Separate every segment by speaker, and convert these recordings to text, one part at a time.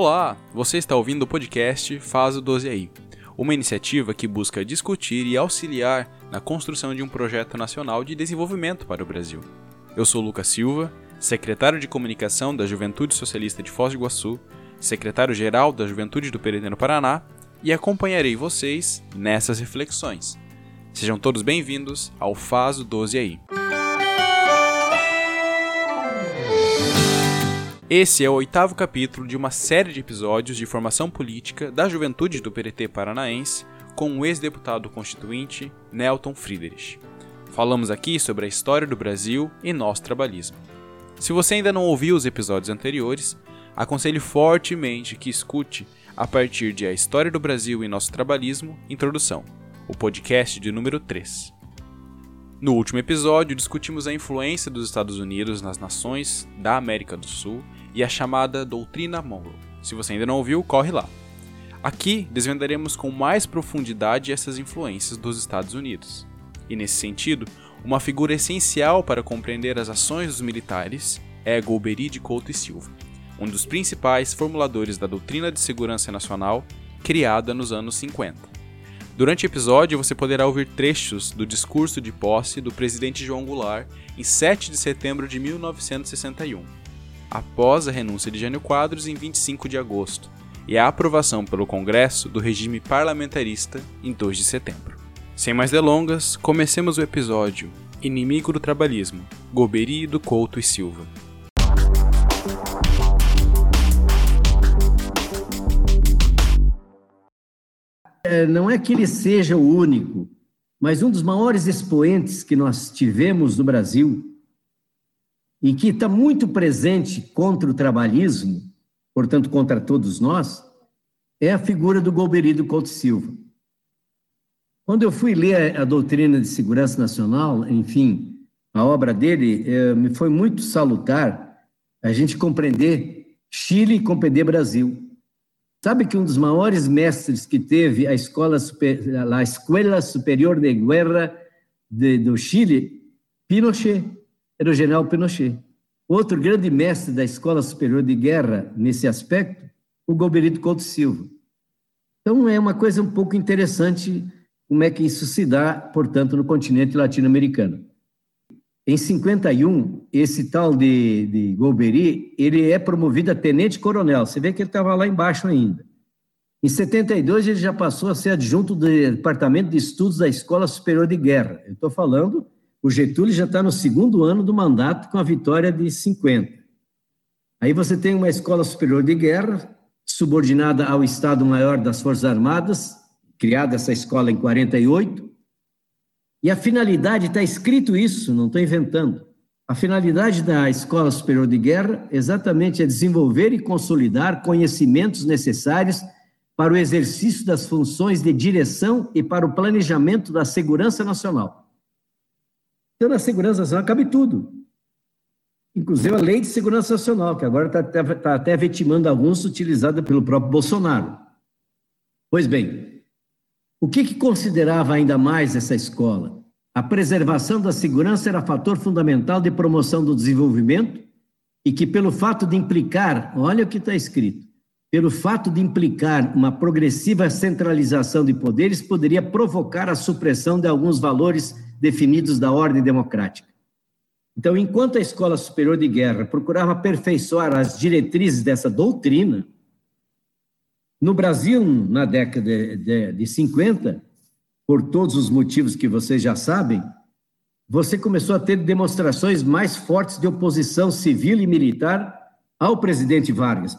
Speaker 1: Olá, você está ouvindo o podcast Faz o 12 aí, uma iniciativa que busca discutir e auxiliar na construção de um projeto nacional de desenvolvimento para o Brasil. Eu sou Lucas Silva, secretário de Comunicação da Juventude Socialista de Foz do Iguaçu, secretário-geral da Juventude do Pereira no Paraná, e acompanharei vocês nessas reflexões. Sejam todos bem-vindos ao Faz o 12 aí. Esse é o oitavo capítulo de uma série de episódios de formação política da juventude do PRT paranaense com o ex-deputado constituinte Nelton Friedrich. Falamos aqui sobre a história do Brasil e nosso trabalhismo. Se você ainda não ouviu os episódios anteriores, aconselho fortemente que escute a partir de A História do Brasil e Nosso Trabalhismo, Introdução, o podcast de número 3. No último episódio, discutimos a influência dos Estados Unidos nas nações da América do Sul e a chamada Doutrina Monroe. Se você ainda não ouviu, corre lá. Aqui desvendaremos com mais profundidade essas influências dos Estados Unidos. E nesse sentido, uma figura essencial para compreender as ações dos militares é Golbery de Couto e Silva, um dos principais formuladores da doutrina de segurança nacional criada nos anos 50. Durante o episódio, você poderá ouvir trechos do discurso de posse do presidente João Goulart em 7 de setembro de 1961 após a renúncia de Jânio Quadros em 25 de agosto e a aprovação pelo Congresso do regime parlamentarista em 2 de setembro. Sem mais delongas, comecemos o episódio Inimigo do Trabalhismo, Goberi do Couto e Silva.
Speaker 2: É, não é que ele seja o único, mas um dos maiores expoentes que nós tivemos no Brasil e que está muito presente contra o trabalhismo, portanto, contra todos nós, é a figura do Golbery Couto Silva. Quando eu fui ler a doutrina de segurança nacional, enfim, a obra dele, é, me foi muito salutar a gente compreender Chile e compreender Brasil. Sabe que um dos maiores mestres que teve a escola a Escola Superior de Guerra de, do Chile, Pinochet, era o general Pinochet. Outro grande mestre da Escola Superior de Guerra nesse aspecto, o Golberito Couto Silva. Então é uma coisa um pouco interessante como é que isso se dá, portanto, no continente latino-americano. Em 51, esse tal de, de Golbery, ele é promovido a tenente-coronel. Você vê que ele estava lá embaixo ainda. Em 72, ele já passou a ser adjunto do Departamento de Estudos da Escola Superior de Guerra. Eu estou falando o Getúlio já está no segundo ano do mandato com a vitória de 50. Aí você tem uma escola superior de guerra, subordinada ao Estado-Maior das Forças Armadas, criada essa escola em 48. E a finalidade, está escrito isso, não estou inventando. A finalidade da Escola Superior de Guerra exatamente é desenvolver e consolidar conhecimentos necessários para o exercício das funções de direção e para o planejamento da segurança nacional. Então, na segurança nacional cabe tudo. Inclusive a lei de segurança nacional, que agora está tá, tá até vitimando alguns, utilizada pelo próprio Bolsonaro. Pois bem, o que, que considerava ainda mais essa escola? A preservação da segurança era fator fundamental de promoção do desenvolvimento e que, pelo fato de implicar, olha o que está escrito, pelo fato de implicar uma progressiva centralização de poderes, poderia provocar a supressão de alguns valores definidos da ordem democrática. Então, enquanto a Escola Superior de Guerra procurava aperfeiçoar as diretrizes dessa doutrina, no Brasil, na década de, de, de 50, por todos os motivos que vocês já sabem, você começou a ter demonstrações mais fortes de oposição civil e militar ao presidente Vargas.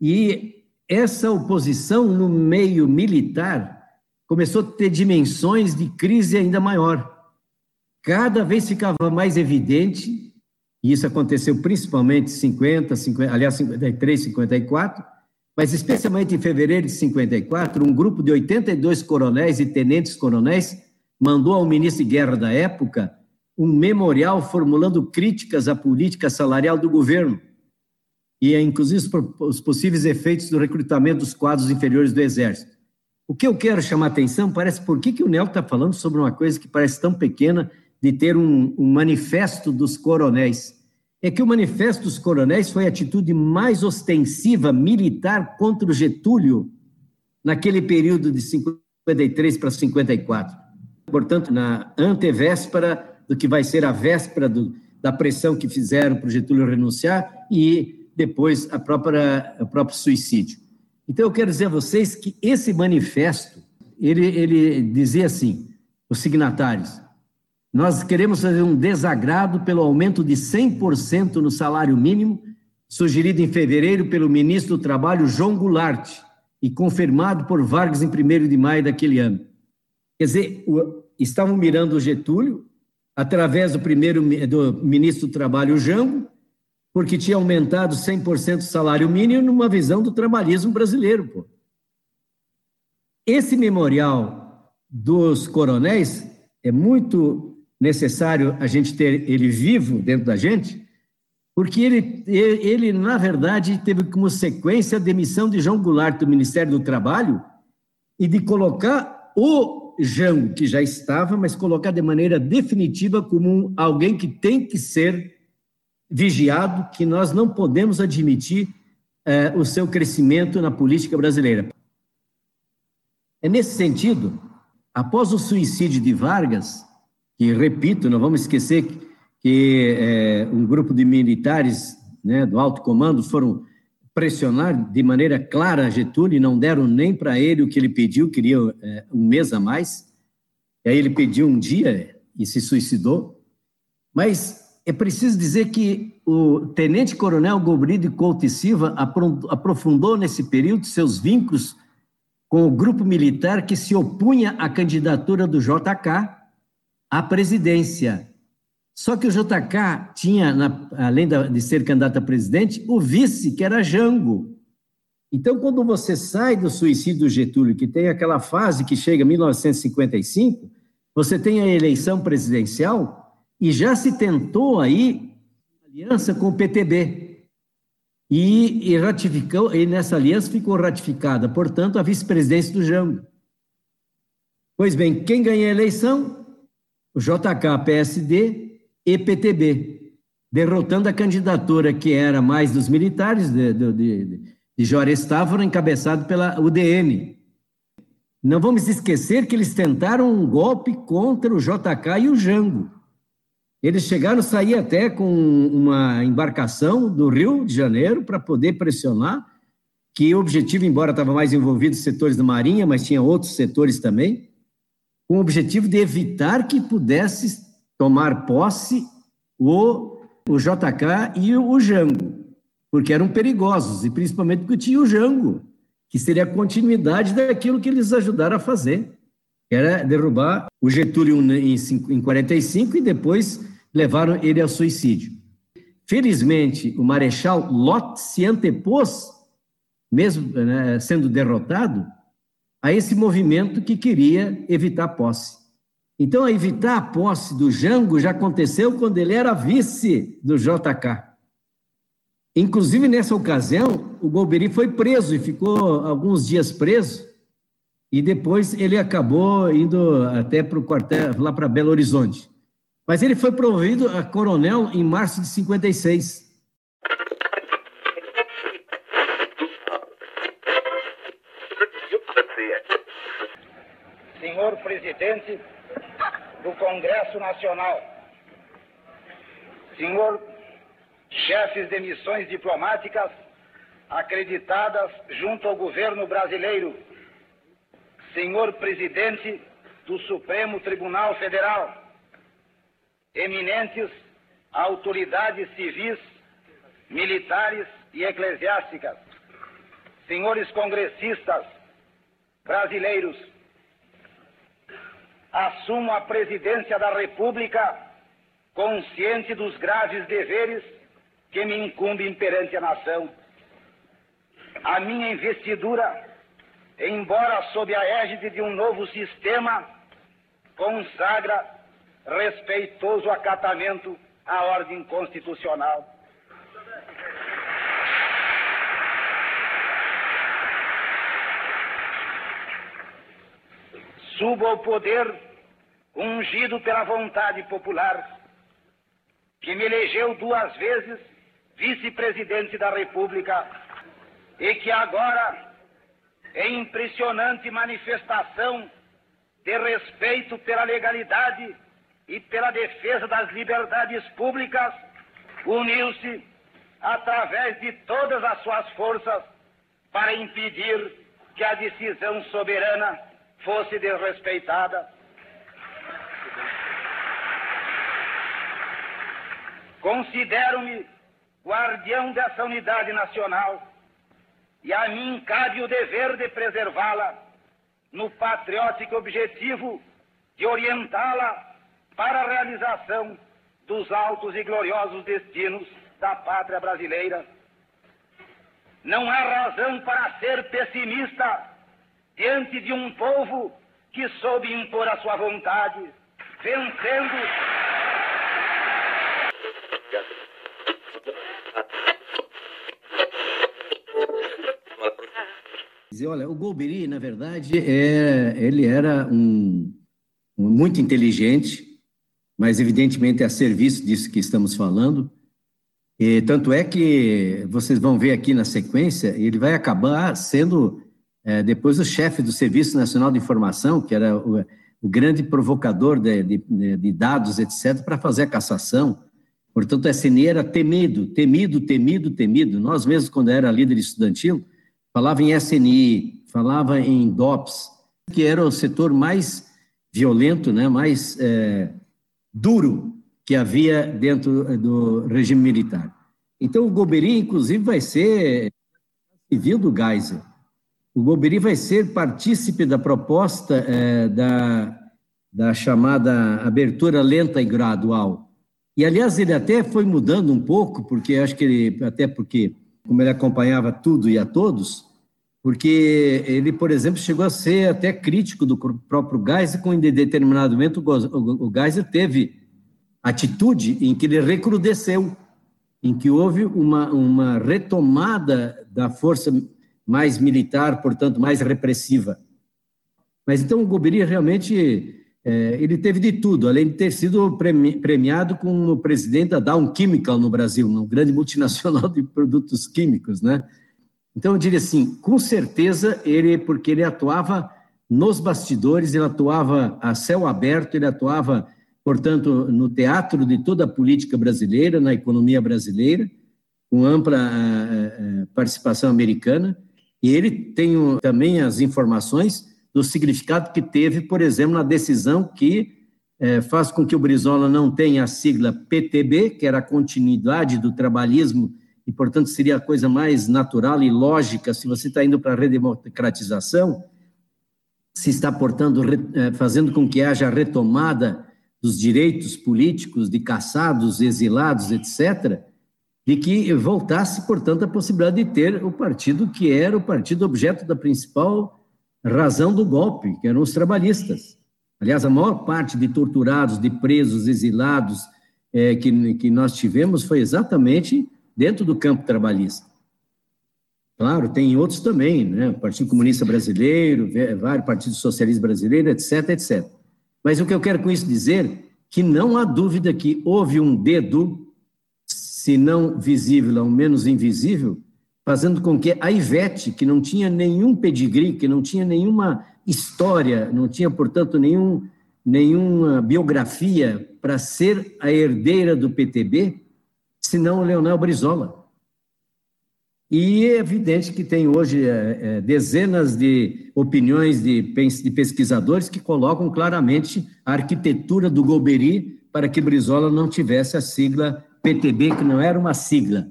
Speaker 2: E essa oposição no meio militar começou a ter dimensões de crise ainda maior cada vez ficava mais evidente, e isso aconteceu principalmente em 50, 50, aliás, 53, 54, mas especialmente em fevereiro de 54, um grupo de 82 coronéis e tenentes-coronéis mandou ao ministro de guerra da época um memorial formulando críticas à política salarial do governo e, inclusive, os possíveis efeitos do recrutamento dos quadros inferiores do Exército. O que eu quero chamar atenção parece por que, que o Nel está falando sobre uma coisa que parece tão pequena de ter um, um manifesto dos coronéis. é que o Manifesto dos Coronéis foi a atitude mais ostensiva militar contra o Getúlio naquele período de 53 para 54. Portanto, na antevéspera do que vai ser a véspera do, da pressão que fizeram para o Getúlio renunciar e depois a própria, o próprio suicídio. Então, eu quero dizer a vocês que esse manifesto, ele, ele dizia assim, os signatários, nós queremos fazer um desagrado pelo aumento de 100% no salário mínimo, sugerido em fevereiro pelo ministro do Trabalho, João Goulart, e confirmado por Vargas em 1 de maio daquele ano. Quer dizer, estavam mirando o Getúlio, através do primeiro do ministro do Trabalho, Jango, porque tinha aumentado 100% o salário mínimo numa visão do trabalhismo brasileiro. Pô. Esse memorial dos coronéis é muito necessário a gente ter ele vivo dentro da gente, porque ele, ele, na verdade, teve como sequência a demissão de João Goulart do Ministério do Trabalho e de colocar o Jango, que já estava, mas colocar de maneira definitiva como alguém que tem que ser vigiado, que nós não podemos admitir é, o seu crescimento na política brasileira. É nesse sentido, após o suicídio de Vargas, que, repito, não vamos esquecer que, é, um grupo de militares né, do alto comando foram pressionar de maneira clara Getúlio e não deram nem para ele o que ele pediu, queria é, um mês a mais. E aí ele pediu um dia e se suicidou. Mas é preciso dizer que o tenente-coronel Gobrido Couto e Silva aprofundou nesse período seus vínculos com o grupo militar que se opunha à candidatura do JK à presidência. Só que o JK tinha, na, além de ser candidato a presidente, o vice, que era Jango. Então, quando você sai do suicídio do Getúlio, que tem aquela fase que chega em 1955, você tem a eleição presidencial, e já se tentou aí aliança com o PTB. E, e ratificou, e nessa aliança ficou ratificada, portanto, a vice-presidência do Jango. Pois bem, quem ganha a eleição? JK, PSD e PTB, derrotando a candidatura que era mais dos militares de, de, de, de encabeçado pela UDN. Não vamos esquecer que eles tentaram um golpe contra o JK e o Jango. Eles chegaram a sair até com uma embarcação do Rio de Janeiro para poder pressionar, que o objetivo, embora estava mais envolvido os setores da Marinha, mas tinha outros setores também, com o objetivo de evitar que pudesse tomar posse o, o JK e o Jango, porque eram perigosos, e principalmente porque tinha o Jango, que seria a continuidade daquilo que eles ajudaram a fazer, que era derrubar o Getúlio em, em 45 e depois levaram ele ao suicídio. Felizmente, o Marechal Lott se antepôs, mesmo né, sendo derrotado, a esse movimento que queria evitar a posse. Então, a evitar a posse do Jango já aconteceu quando ele era vice do JK. Inclusive, nessa ocasião, o Golbery foi preso e ficou alguns dias preso, e depois ele acabou indo até para o quartel, lá para Belo Horizonte. Mas ele foi promovido a coronel em março de 56.
Speaker 3: Presidente do Congresso Nacional, senhor chefes de missões diplomáticas acreditadas junto ao governo brasileiro, senhor presidente do Supremo Tribunal Federal, eminentes autoridades civis, militares e eclesiásticas, senhores congressistas brasileiros, assumo a presidência da República consciente dos graves deveres que me incumbem perante a nação. A minha investidura, embora sob a égide de um novo sistema, consagra respeitoso acatamento à ordem constitucional. Subo ao poder ungido pela vontade popular, que me elegeu duas vezes vice-presidente da República e que agora, em impressionante manifestação de respeito pela legalidade e pela defesa das liberdades públicas, uniu-se através de todas as suas forças para impedir que a decisão soberana fosse desrespeitada. Considero-me guardião dessa unidade nacional e a mim cabe o dever de preservá-la no patriótico objetivo de orientá-la para a realização dos altos e gloriosos destinos da pátria brasileira. Não há razão para ser pessimista diante de um povo que soube impor a sua vontade, vencendo.
Speaker 2: Olha, o Golbery, na verdade, é, ele era um, um muito inteligente, mas evidentemente a serviço disso que estamos falando. E, tanto é que vocês vão ver aqui na sequência, ele vai acabar sendo é, depois o chefe do Serviço Nacional de Informação, que era o, o grande provocador de, de, de dados, etc., para fazer a cassação. Portanto, a SNI era temido, temido, temido, temido. Nós mesmos, quando era líder estudantil, falava em SNI, falava em DOPS, que era o setor mais violento, né, mais é, duro que havia dentro do regime militar. Então, o Golbery, inclusive, vai ser civil do Geisel. O Golbery vai ser partícipe da proposta é, da, da chamada abertura lenta e gradual. E, aliás, ele até foi mudando um pouco, porque acho que ele, até porque, como ele acompanhava tudo e a todos, porque ele, por exemplo, chegou a ser até crítico do próprio Geisel, com em determinado momento o Geisel teve atitude em que ele recrudesceu, em que houve uma, uma retomada da força mais militar, portanto, mais repressiva. Mas então o Gobiri realmente é, ele teve de tudo, além de ter sido premiado como presidente da Dow Chemical no Brasil, uma grande multinacional de produtos químicos, né? Então eu diria assim, com certeza ele, porque ele atuava nos bastidores, ele atuava a céu aberto, ele atuava portanto, no teatro de toda a política brasileira, na economia brasileira, com ampla uh, participação americana, e ele tem também as informações do significado que teve, por exemplo, na decisão que uh, faz com que o Brizola não tenha a sigla PTB, que era a continuidade do trabalhismo, e, portanto, seria a coisa mais natural e lógica se você está indo para a redemocratização, se está, portanto, fazendo com que haja a retomada dos direitos políticos de caçados, exilados, etc., de que voltasse, portanto, a possibilidade de ter o partido que era o partido objeto da principal razão do golpe, que eram os trabalhistas. Aliás, a maior parte de torturados, de presos, exilados é, que, que nós tivemos foi exatamente dentro do campo trabalhista. Claro, tem outros também, né? Partido Comunista Brasileiro, vários partidos socialistas brasileiros, etc, etc. Mas o que eu quero com isso dizer que não há dúvida que houve um dedo, se não visível, ao menos invisível, fazendo com que a Ivete, que não tinha nenhum pedigree, que não tinha nenhuma história, não tinha, portanto, nenhum, nenhuma biografia para ser a herdeira do PTB, senão o Leonel Brizola. E é evidente que tem hoje é, é, dezenas de opiniões de, de, pesquisadores que colocam claramente a arquitetura do Golbery para que Brizola não tivesse a sigla PTB, que não era uma sigla,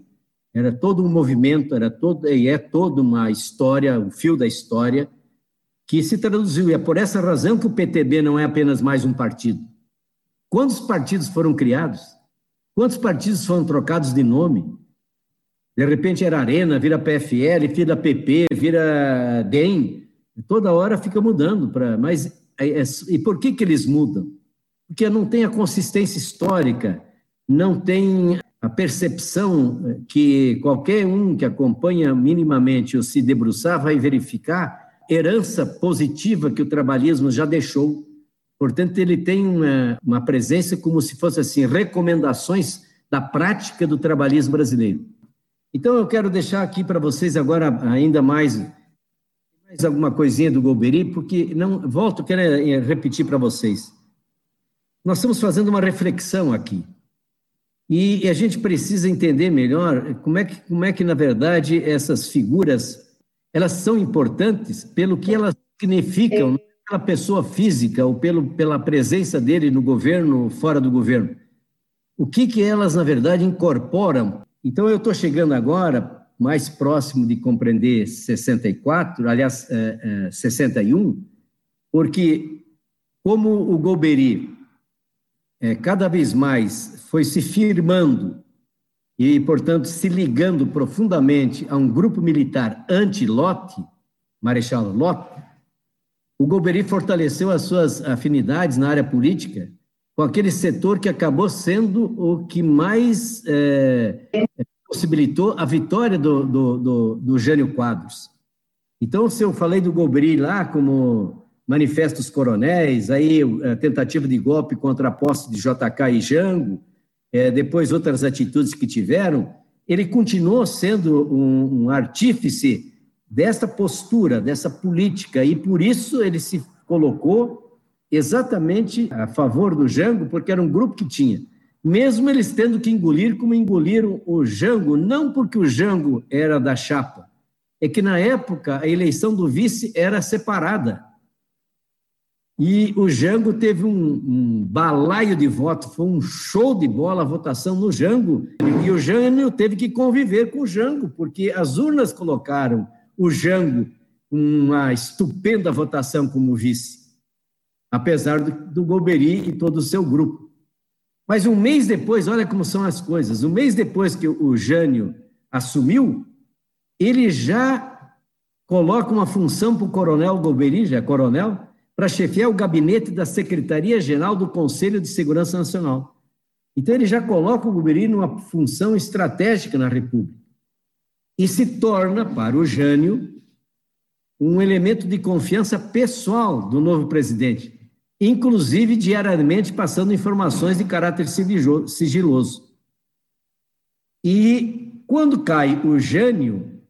Speaker 2: era todo um movimento, era todo e é toda uma história, o fio da história que se traduziu. E é por essa razão que o PTB não é apenas mais um partido. Quantos partidos foram criados? Quantos partidos foram trocados de nome? De repente era Arena, vira PFL, vira PP, vira DEM. Toda hora fica mudando. Pra, mas é, é, e por que, que eles mudam? Porque não tem a consistência histórica, não tem a percepção que qualquer um que acompanha minimamente ou se debruçar vai verificar herança positiva que o trabalhismo já deixou. Portanto, ele tem uma, uma presença como se fosse assim recomendações da prática do trabalhismo brasileiro. Então, eu quero deixar aqui para vocês agora ainda mais, mais alguma coisinha do Golbery, porque não volto, quero eh, repetir para vocês. Nós estamos fazendo uma reflexão aqui. E a gente precisa entender melhor como é que, como é que na verdade, essas figuras elas são importantes pelo que elas significam, não pela pessoa física ou pelo, pela presença dele no governo, fora do governo. O que, que elas, na verdade, incorporam então, eu estou chegando agora mais próximo de compreender 64, aliás, é, é, 61, porque como o Golbery é, cada vez mais foi se firmando e, portanto, se ligando profundamente a um grupo militar anti-Lott, Marechal Lott, o Golbery fortaleceu as suas afinidades na área política com aquele setor que acabou sendo o que mais é, possibilitou a vitória do, do, do, do Jânio Quadros. Então, se eu falei do Golbery lá como manifestos coronéis, aí a tentativa de golpe contra a posse de JK e Jango, é, depois outras atitudes que tiveram, ele continuou sendo um, um artífice dessa postura, dessa política, e por isso ele se colocou exatamente a favor do Jango, porque era um grupo que tinha. Mesmo eles tendo que engolir como engoliram o Jango, não porque o Jango era da chapa, é que na época a eleição do vice era separada. E o Jango teve um, um balaio de votos, foi um show de bola a votação no Jango. E o Jango teve que conviver com o Jango, porque as urnas colocaram o Jango uma estupenda votação como vice apesar do, do Golbery e todo o seu grupo. Mas um mês depois, olha como são as coisas, um mês depois que o Jânio assumiu, ele já coloca uma função para o coronel Golbery, já é coronel, para chefiar o gabinete da Secretaria-Geral do Conselho de Segurança Nacional. Então, ele já coloca o Golbery numa função estratégica na República. E se torna, para o Jânio, um elemento de confiança pessoal do novo presidente inclusive diariamente passando informações de caráter sigiloso. E quando cai o Jânio,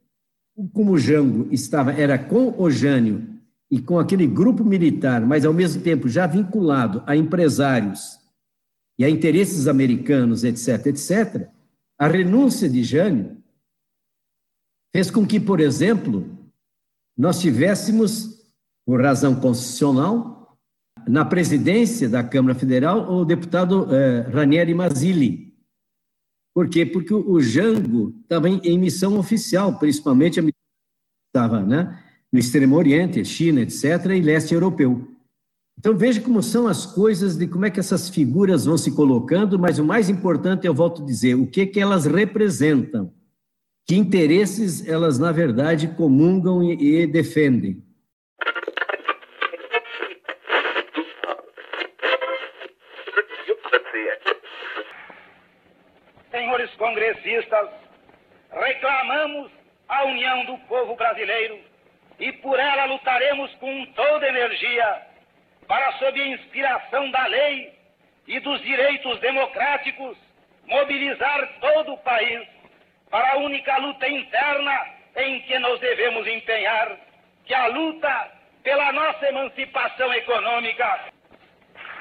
Speaker 2: como o Jango estava, era com o Jânio e com aquele grupo militar, mas ao mesmo tempo já vinculado a empresários e a interesses americanos, etc., etc., a renúncia de Jânio fez com que, por exemplo, nós tivéssemos, por razão constitucional, na presidência da Câmara Federal o deputado eh, Ranieri Mazzilli. Por quê? Porque o Jango estava em, em, missão oficial, principalmente estava né, no Extremo Oriente, China, etc., e leste europeu. Então veja como são as coisas, de como é que essas figuras vão se colocando, mas o mais importante, eu volto a dizer, o que, que elas representam, que interesses elas, na verdade, comungam e, e defendem.
Speaker 3: senhores congressistas, reclamamos a união do povo brasileiro e por ela lutaremos com toda energia para, sob a inspiração da lei e dos direitos democráticos, mobilizar todo o país para a única luta interna em que nos devemos empenhar, que é a luta pela nossa emancipação econômica,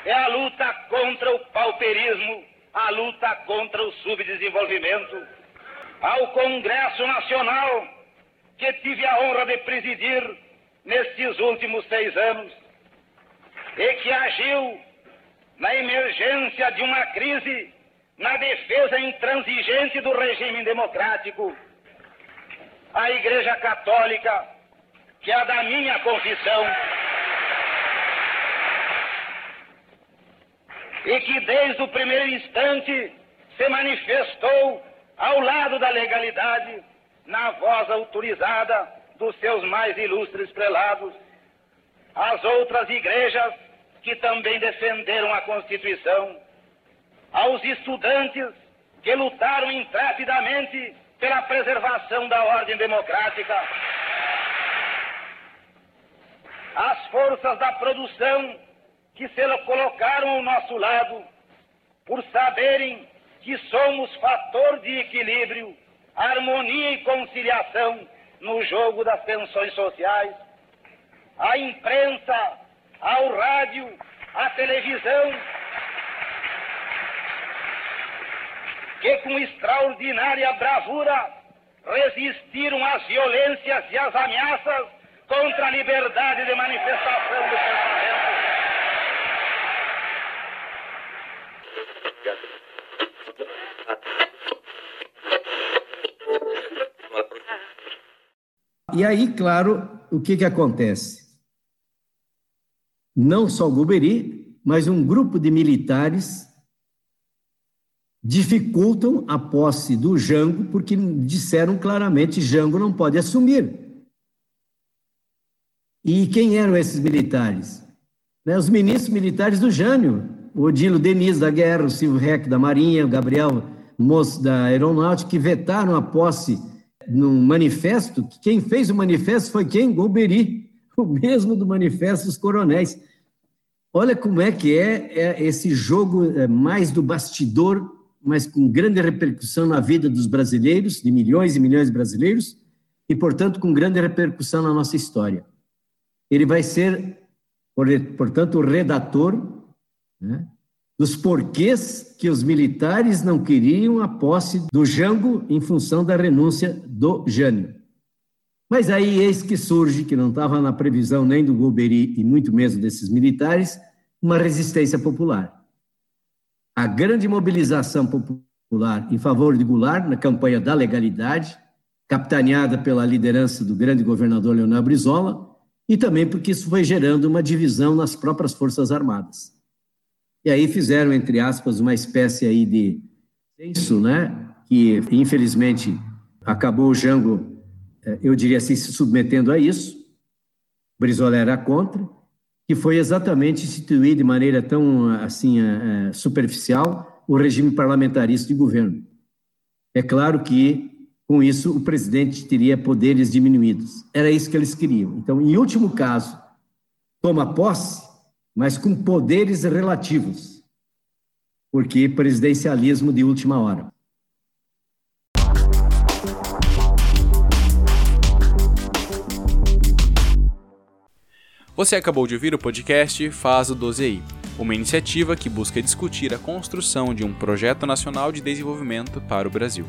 Speaker 3: é a luta contra o pauperismo a luta contra o subdesenvolvimento, ao Congresso Nacional, que tive a honra de presidir nestes últimos seis anos, e que agiu na emergência de uma crise na defesa intransigente do regime democrático, a Igreja Católica, que é da minha confissão, e que desde o primeiro instante se manifestou ao lado da legalidade, na voz autorizada dos seus mais ilustres prelados, as outras igrejas que também defenderam a Constituição, aos estudantes que lutaram intrepidamente pela preservação da ordem democrática, as forças da produção que se colocaram ao nosso lado por saberem que somos fator de equilíbrio, harmonia e conciliação no jogo das tensões sociais. A imprensa, ao rádio, à televisão, que com extraordinária bravura resistiram às violências e às ameaças contra a liberdade de manifestação do pensamento.
Speaker 2: E aí, claro, o que, que acontece? Não só o Guberi, mas um grupo de militares dificultam a posse do Jango, porque disseram claramente Jango não pode assumir. E quem eram esses militares? Né, os ministros militares do Jânio, o Odilo Denis da Guerra, o Silvio Reck da Marinha, o Gabriel Moço da Aeronáutica, que vetaram a posse num manifesto. Quem fez o manifesto foi quem? Golbery, o mesmo do manifesto dos coronéis. Olha como é que é, é esse jogo é, mais do bastidor mas com grande repercussão na vida dos brasileiros, de milhões e milhões de brasileiros, e, portanto, com grande repercussão na nossa história. Ele vai ser, portanto, o redator né, dos porquês que os militares não queriam a posse do Jango em função da renúncia do Jânio. Mas aí eis que surge, que não estava na previsão nem do Golbery e muito menos desses militares, uma resistência popular a grande mobilização popular em favor de Goulart na campanha da legalidade, capitaneada pela liderança do grande governador Leonel Brizola, e também porque isso foi gerando uma divisão nas próprias Forças Armadas. E aí fizeram, entre aspas, uma espécie aí de censo, né, que infelizmente acabou o Jango, eh, eu diria assim, se submetendo a isso. Brizola era contra, que foi exatamente instituir de maneira tão assim é, superficial o regime parlamentarista de governo. É claro que com isso o presidente teria poderes diminuídos. Era isso que eles queriam. Então, em último caso, toma posse, mas com poderes relativos, porque presidencialismo de última hora.
Speaker 1: Você acabou de ouvir o podcast Faz o 12i, uma iniciativa que busca discutir a construção de um projeto nacional de desenvolvimento para o Brasil.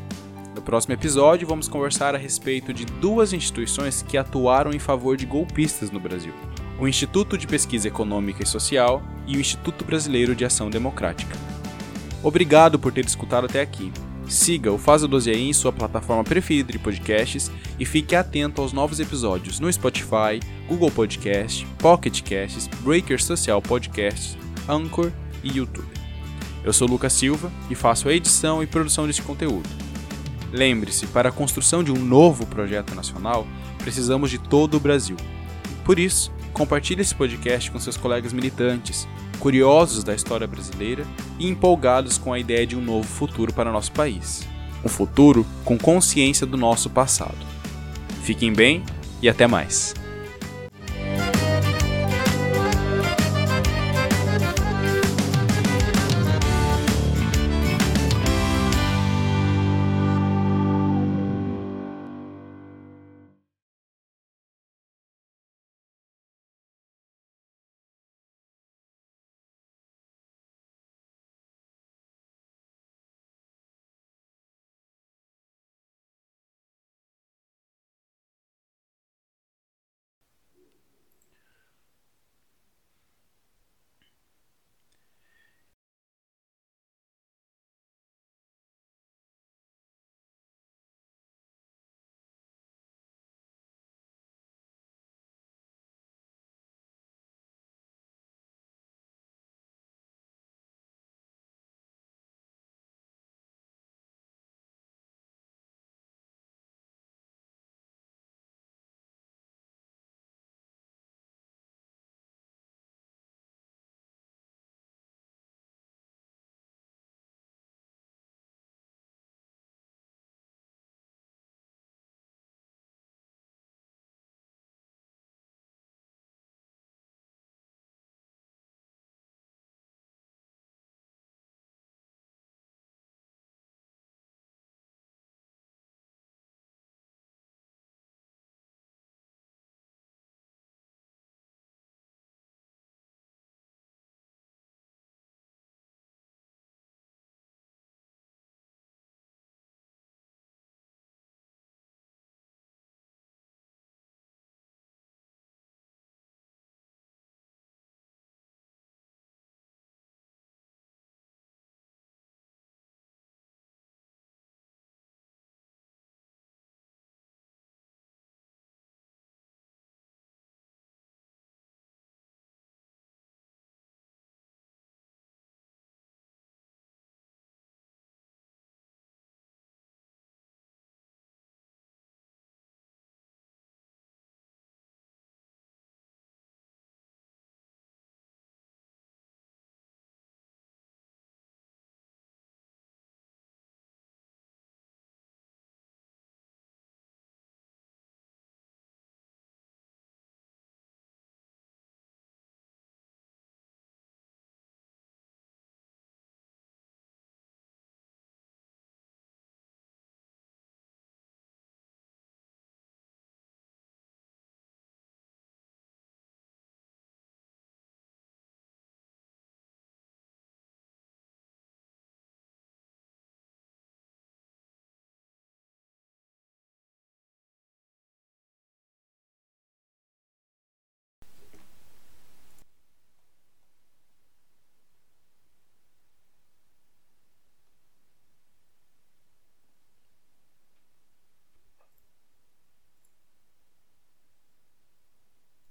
Speaker 1: No próximo episódio, vamos conversar a respeito de duas instituições que atuaram em favor de golpistas no Brasil: o Instituto de Pesquisa Econômica e Social e o Instituto Brasileiro de Ação Democrática. Obrigado por ter escutado até aqui. Siga o Faz o 12 aí em sua plataforma preferida de podcasts e fique atento aos novos episódios no Spotify, Google Podcast, Pocket Casts, Breaker Social Podcasts, Anchor e YouTube. Eu sou Lucas Silva e faço a edição e produção deste conteúdo. Lembre-se, para a construção de um novo projeto nacional, precisamos de todo o Brasil. Por isso, compartilhe esse podcast com seus colegas militantes, curiosos da história brasileira e empolgados com a ideia de um novo futuro para nosso país. Um futuro com consciência do nosso passado. Fiquem bem e até mais.